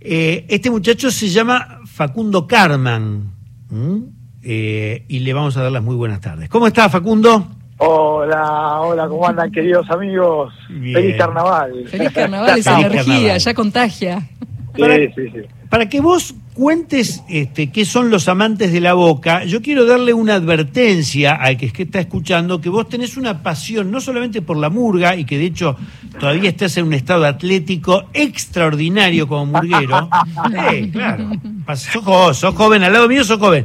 Eh, este muchacho se llama Facundo Carman eh, y le vamos a dar las muy buenas tardes. ¿Cómo está Facundo? Hola, hola, ¿cómo andan queridos amigos? Feliz carnaval. Feliz carnaval, esa energía, ya contagia. Sí, sí, sí. Para que vos cuentes este, qué son los amantes de la boca, yo quiero darle una advertencia al que, está escuchando, que vos tenés una pasión no solamente por la murga, y que de hecho todavía estás en un estado atlético extraordinario como murguero. Claro. Sos, sos joven, al lado mío sos joven.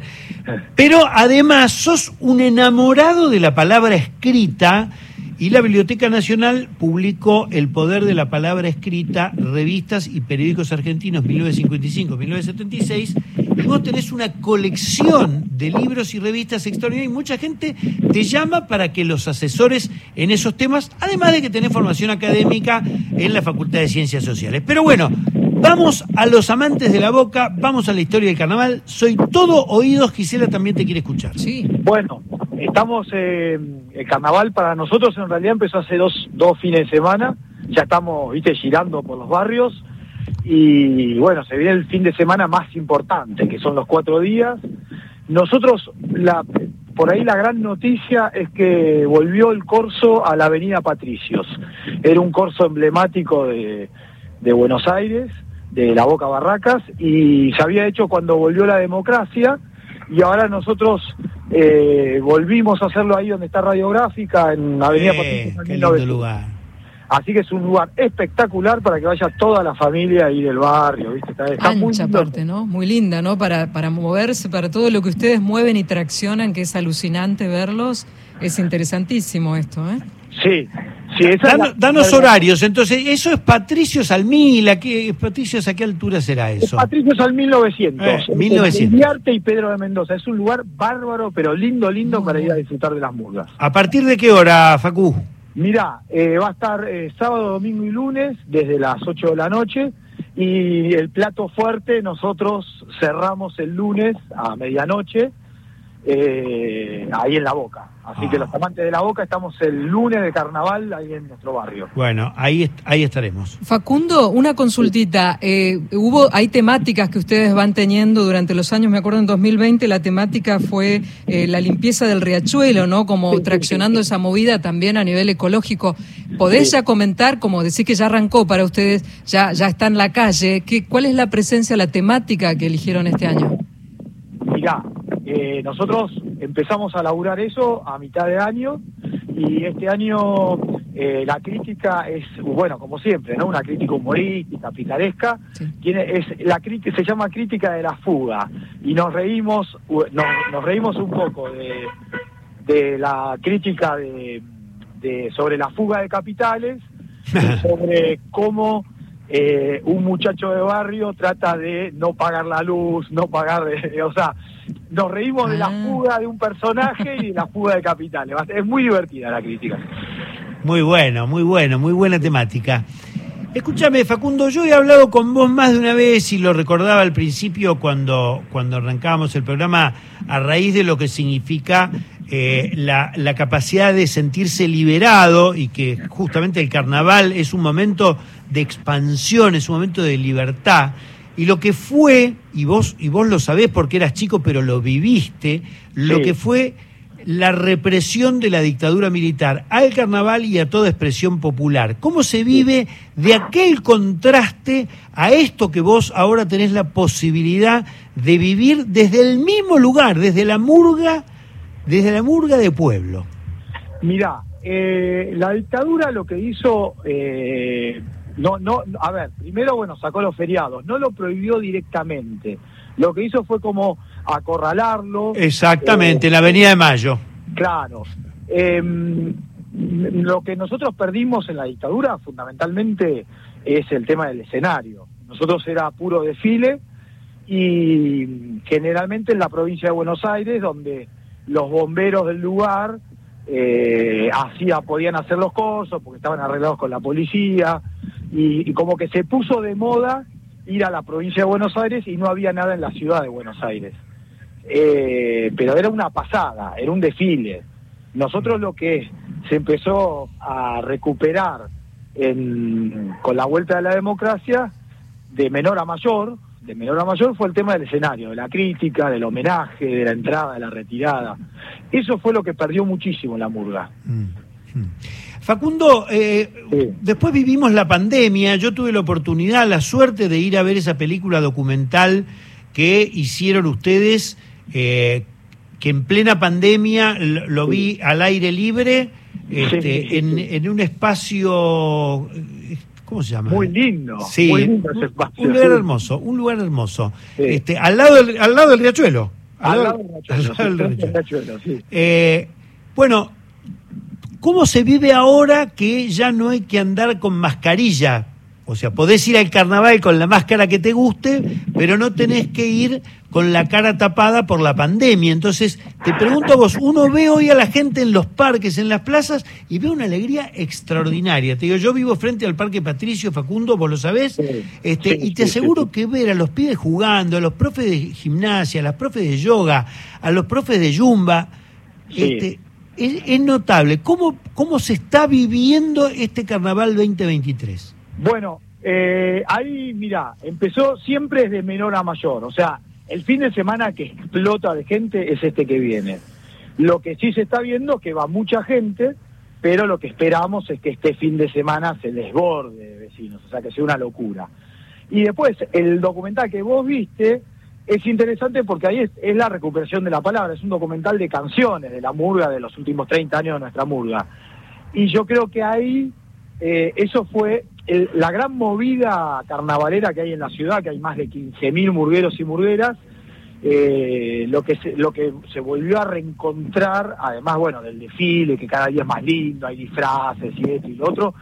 Pero además sos un enamorado de la palabra escrita y la Biblioteca Nacional publicó El Poder de la Palabra Escrita, revistas y periódicos argentinos 1955-1976. Y vos tenés una colección de libros y revistas extraordinarias y mucha gente te llama para que los asesores en esos temas, además de que tenés formación académica en la Facultad de Ciencias Sociales. Pero bueno, Vamos a los amantes de la boca, vamos a la historia del carnaval. Soy todo oídos, Gisela también te quiere escuchar. Sí. Bueno, estamos, eh, el carnaval para nosotros en realidad empezó hace dos, dos fines de semana, ya estamos, viste, girando por los barrios y bueno, se viene el fin de semana más importante, que son los cuatro días. Nosotros, por ahí la gran noticia es que volvió el corso a la Avenida Patricios. Era un corso emblemático de, de Buenos Aires de la Boca Barracas y se había hecho cuando volvió la democracia y ahora nosotros eh, volvimos a hacerlo ahí donde está Radiográfica, en Avenida eh, Qué lugar. Así que es un lugar espectacular para que vaya toda la familia ahí del barrio, ¿viste? Está, muy parte, ¿no? Muy linda, ¿no? Para, para moverse, para todo lo que ustedes mueven y traccionan, que es alucinante verlos. Es interesantísimo esto, ¿eh? Sí, danos horarios, entonces, eso es Patricio Salmil, ¿a qué, Patricio, ¿a qué altura será eso? Patricio Salmil 900, eh, 1900. Arte y Pedro de Mendoza, es un lugar bárbaro, pero lindo, lindo para ir a disfrutar de las murgas. ¿A partir de qué hora, Facu? Mirá, eh, va a estar eh, sábado, domingo y lunes, desde las 8 de la noche, y el plato fuerte nosotros cerramos el lunes a medianoche, eh, ahí en la boca. Así que ah. los amantes de la boca estamos el lunes de carnaval ahí en nuestro barrio. Bueno, ahí, ahí estaremos. Facundo, una consultita. Eh, hubo, hay temáticas que ustedes van teniendo durante los años. Me acuerdo en 2020 la temática fue eh, la limpieza del riachuelo, ¿no? Como traccionando esa movida también a nivel ecológico. ¿Podés ya comentar, como decir que ya arrancó para ustedes, ya, ya está en la calle, ¿qué, ¿cuál es la presencia, la temática que eligieron este año? Mirá, eh, nosotros empezamos a laburar eso a mitad de año y este año eh, la crítica es, bueno, como siempre, ¿no? Una crítica humorística, picaresca. Tiene, es, la se llama crítica de la fuga y nos reímos, nos, reímos un poco de, de la crítica de, de, sobre la fuga de capitales, sobre cómo eh, un muchacho de barrio trata de no pagar la luz, no pagar, de, o sea, nos reímos de la ah. fuga de un personaje y de la fuga de capitales. Es muy divertida la crítica. Muy bueno, muy bueno, muy buena temática. Escúchame, Facundo, yo he hablado con vos más de una vez y lo recordaba al principio cuando, cuando arrancábamos el programa a raíz de lo que significa eh, la, la, capacidad de sentirse liberado y que justamente el carnaval es un momento de expansión, es un momento de libertad. Y lo que fue, y vos, y vos lo sabés porque eras chico, pero lo viviste, lo que fue la represión de la dictadura militar al carnaval y a toda expresión popular. ¿Cómo se vive de aquel contraste a esto que vos ahora tenés la posibilidad de vivir desde el mismo lugar, desde la murga, desde la murga de pueblo? Mirá, eh, la dictadura lo que hizo eh, no, no, a ver, primero, bueno, sacó los feriados, no lo prohibió directamente. Lo que hizo fue como acorralarlo. Exactamente, en la Avenida de Mayo. Claro. Em, lo que nosotros perdimos en la dictadura fundamentalmente es el tema del escenario. Nosotros era puro desfile y generalmente en la provincia de Buenos Aires, donde los bomberos del lugar eh, hacía, podían hacer los cursos porque estaban arreglados con la policía, y, como que se puso de moda ir a la provincia de Buenos Aires y no había nada en la ciudad de Buenos Aires. Eh, pero era una pasada, era un desfile. Nosotros lo que se empezó a recuperar con la vuelta de la democracia, de menor a mayor, de menor a mayor fue el tema del escenario, de la crítica, del homenaje, de la entrada, de la retirada. Eso fue lo que perdió muchísimo la murga. Mm, mm. Facundo, eh, después vivimos la pandemia, yo tuve la oportunidad, la suerte de ir a ver esa película documental que hicieron ustedes, eh, que en plena pandemia lo, vi al aire libre, este, en, un espacio ¿cómo se llama? Muy lindo. Sí, muy lindo ese espacio, un lugar hermoso, un lugar hermoso. Este, al lado del, al lado del riachuelo. Al, lado, del riachuelo. sí. Eh, bueno, ¿cómo se vive ahora que ya no hay que andar con mascarilla? O sea, podés ir al carnaval con la máscara que te guste, pero no tenés que ir con la cara tapada por la pandemia. Entonces, te pregunto a vos, uno ve hoy a la gente en los parques, en las plazas, y ve una alegría extraordinaria. Te digo, yo vivo frente al Parque Patricio Facundo, vos lo sabés, este, y te aseguro que ver a los pibes jugando, a los profes de gimnasia, a los profes de yoga, a los profes de yumba, este, es, notable. ¿Cómo, ¿Cómo se está viviendo este carnaval 2023? Bueno, eh, ahí, mira, empezó siempre de menor a mayor. O sea, el fin de semana que explota de gente es este que viene. Lo que sí se está viendo es que va mucha gente, pero lo que esperamos es que este fin de semana se desborde de vecinos, o sea, que sea una locura. Y después, el documental que vos viste es interesante porque ahí es, la recuperación de la palabra, es un documental de canciones de la murga de los últimos 30 años de nuestra murga. Y yo creo que ahí eh, eso fue la gran movida carnavalera que hay en la ciudad, que hay más de 15.000 murgueros y murgueras, eh, lo que se, lo que se volvió a reencontrar, además bueno del desfile que cada día es más lindo, hay disfraces y esto y lo otro,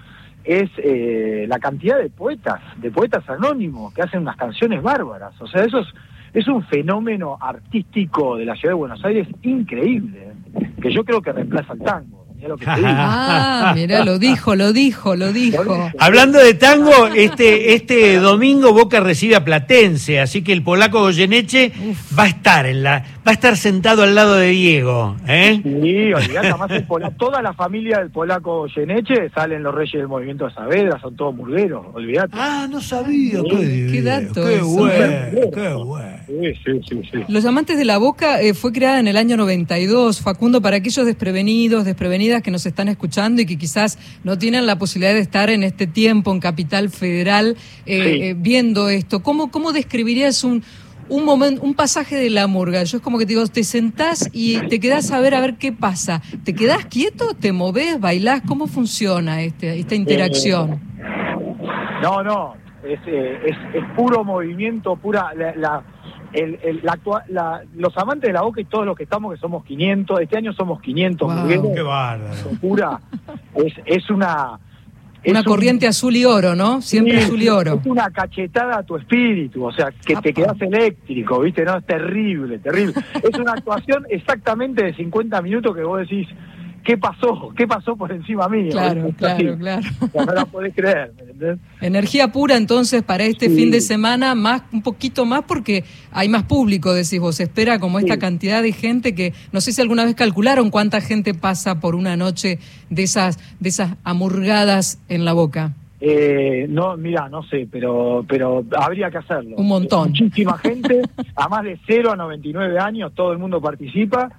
es eh, la cantidad de poetas, de poetas anónimos que hacen unas canciones bárbaras. O sea, eso es, es un fenómeno artístico de la ciudad de Buenos Aires increíble, que yo creo que reemplaza el tango. Ah, mira, lo dijo, lo dijo, lo dijo. Hablando de tango, este, este domingo Boca recibe a Platense, así que el polaco Goyeneche va a estar en la, va a estar sentado al lado de Diego. ¿eh? Sí, olvidate, además toda la familia del polaco Goyeneche salen los reyes del movimiento de Saavedra, son todos murgueros, olvídate. Ah, no sabía, qué, dato. Qué bueno, qué bueno. Sí, sí, sí, Los Amantes de la Boca eh, fue creada en el año 92, Facundo, para aquellos desprevenidos, desprevenidas que nos están escuchando y que quizás no tienen la posibilidad de estar en este tiempo en Capital Federal eh, eh, viendo esto. ¿Cómo, cómo describirías un, un momento, un pasaje de la murga. Yo es como que te digo, te sentás y te quedás a ver a ver qué pasa. ¿Te quedás quieto? ¿Te moves? ¿Bailás? ¿Cómo funciona este, esta interacción? no, no, es, es, puro movimiento, pura la el, el, la, los amantes de la boca y todos los que estamos, que somos 500, este año somos 500. ¡Qué bárbaro! Pura, es, es una... una corriente azul y oro, ¿no? Siempre azul y oro. Es una cachetada a tu espíritu, o sea, que te quedas eléctrico, ¿viste? No, es terrible, terrible. es una actuación exactamente de 50 minutos que vos decís, ¿qué pasó? ¿Qué pasó por encima mío? Claro, claro, claro. no la podés creer, Energía pura entonces para este fin de semana, más un poquito más porque hay más público, decís vos, espera como esta cantidad de gente que no sé si alguna vez calcularon cuánta gente pasa por una noche de esas de esas amurgadas en la boca. Eh, no, mira, no sé, pero pero habría que hacerlo. Un montón. Muchísima gente, a más de 0 a 99 años, todo el mundo participa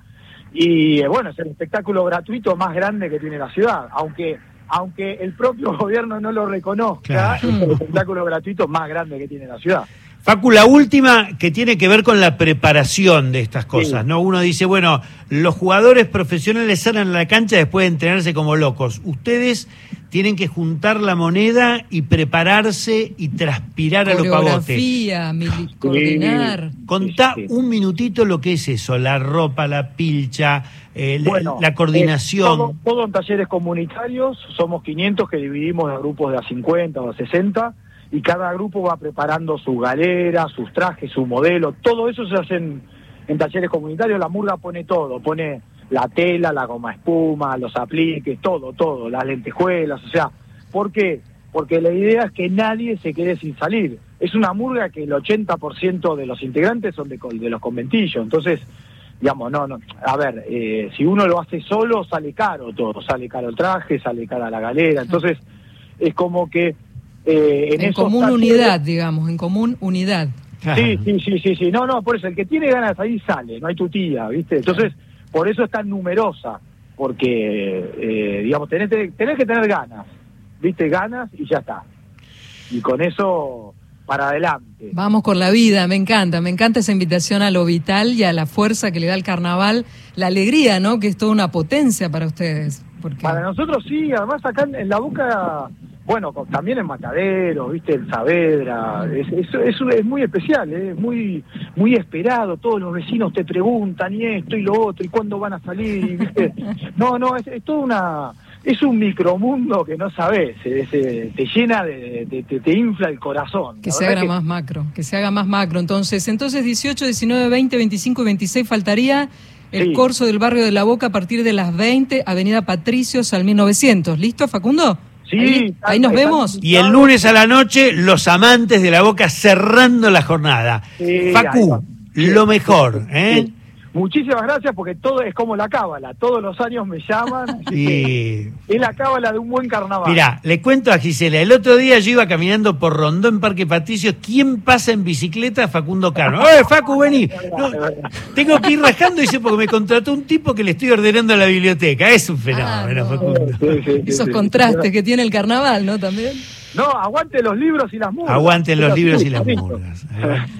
y eh, bueno, es el espectáculo gratuito más grande que tiene la ciudad, aunque aunque el propio gobierno no lo reconozca, es el espectáculo gratuito más grande que tiene la ciudad. Facu, la última que tiene que ver con la preparación de estas cosas, ¿no? Uno dice, bueno, los jugadores profesionales salen a la cancha después de entrenarse como locos. Ustedes tienen que juntar la moneda y prepararse y transpirar a los pavotes. coordinar. Contá un minutito lo que es eso, la ropa, la pilcha, eh, la, coordinación. todo, todo, en talleres comunitarios, somos 500 que dividimos en grupos de a 50 o a 60 y cada grupo va preparando su galera, sus trajes, su modelo, todo eso se hace en, talleres comunitarios, la murga pone todo, pone la tela, la goma espuma, los apliques, todo, todo, las lentejuelas, o sea, ¿por qué? Porque la idea es que nadie se quede sin salir. Es una murga que el 80% de los integrantes son de, de los conventillos, entonces digamos, no, no, a ver, eh, si uno lo hace solo sale caro todo, sale caro el traje, sale cara la galera, entonces es como que eh, en, común unidad, digamos, en común unidad. Sí, sí, sí, sí, sí. No, no, por eso, el que tiene ganas ahí sale, no hay tutía, ¿viste? Entonces, por eso es tan numerosa, porque, eh, digamos, tenés, tenés que tener ganas, ¿viste? Ganas y ya está. Y con eso para adelante. Vamos con la vida, me encanta, me encanta esa invitación a lo vital y a la fuerza que le da el carnaval, la alegría, ¿no? Que es toda una potencia para ustedes. Porque... Para nosotros sí, además acá en la boca, bueno, también en Matadero, viste, el Saavedra, es, es, es, muy especial, ¿eh? es muy, muy esperado, todos los vecinos te preguntan y esto y lo otro, y cuándo van a salir, viste. No, no, es, es toda una es un micromundo que no sabes, te llena de, te, infla el corazón. Que se haga más macro, que se haga más macro. Entonces, entonces 18, 19, 20, 25 y 26 faltaría el corso del barrio de La Boca a partir de las 20, Avenida Patricios al 1900. ¿Listo, Facundo? Sí. Ahí, nos vemos. Y el lunes a la noche, los amantes de La Boca cerrando la jornada. Facu, lo mejor, ¿eh? Muchísimas gracias porque todo es como la cábala, todos los años me llaman. Y... Es la cábala de un buen carnaval. Mira, le cuento a Gisela, el otro día yo iba caminando por Rondó en Parque Patricio, ¿quién pasa en bicicleta? Facundo Cano. ¡Eh, Facu, vení! tengo que ir rajando, dice, porque me contrató un tipo que le estoy ordenando a la biblioteca. Es un fenómeno, ah, Facundo. Esos contrastes que tiene el carnaval, ¿no? También. No, aguante los libros y las murgas. Aguanten los libros y las murgas.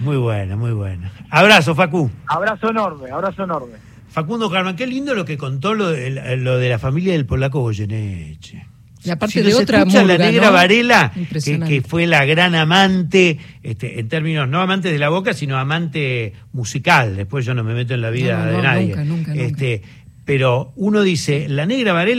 Muy buena, muy buena. Abrazo, Facu. Abrazo enorme, abrazo enorme. Facundo Carmen, qué lindo lo que contó lo de, lo de la familia del polaco Goyeneche. Y aparte de otra murga, la negra Varela, que, fue la gran amante, este, en términos no amante de la boca, sino amante musical. Después yo no me meto en la vida de nadie. Nunca, nunca, este, Pero uno dice, la negra Varela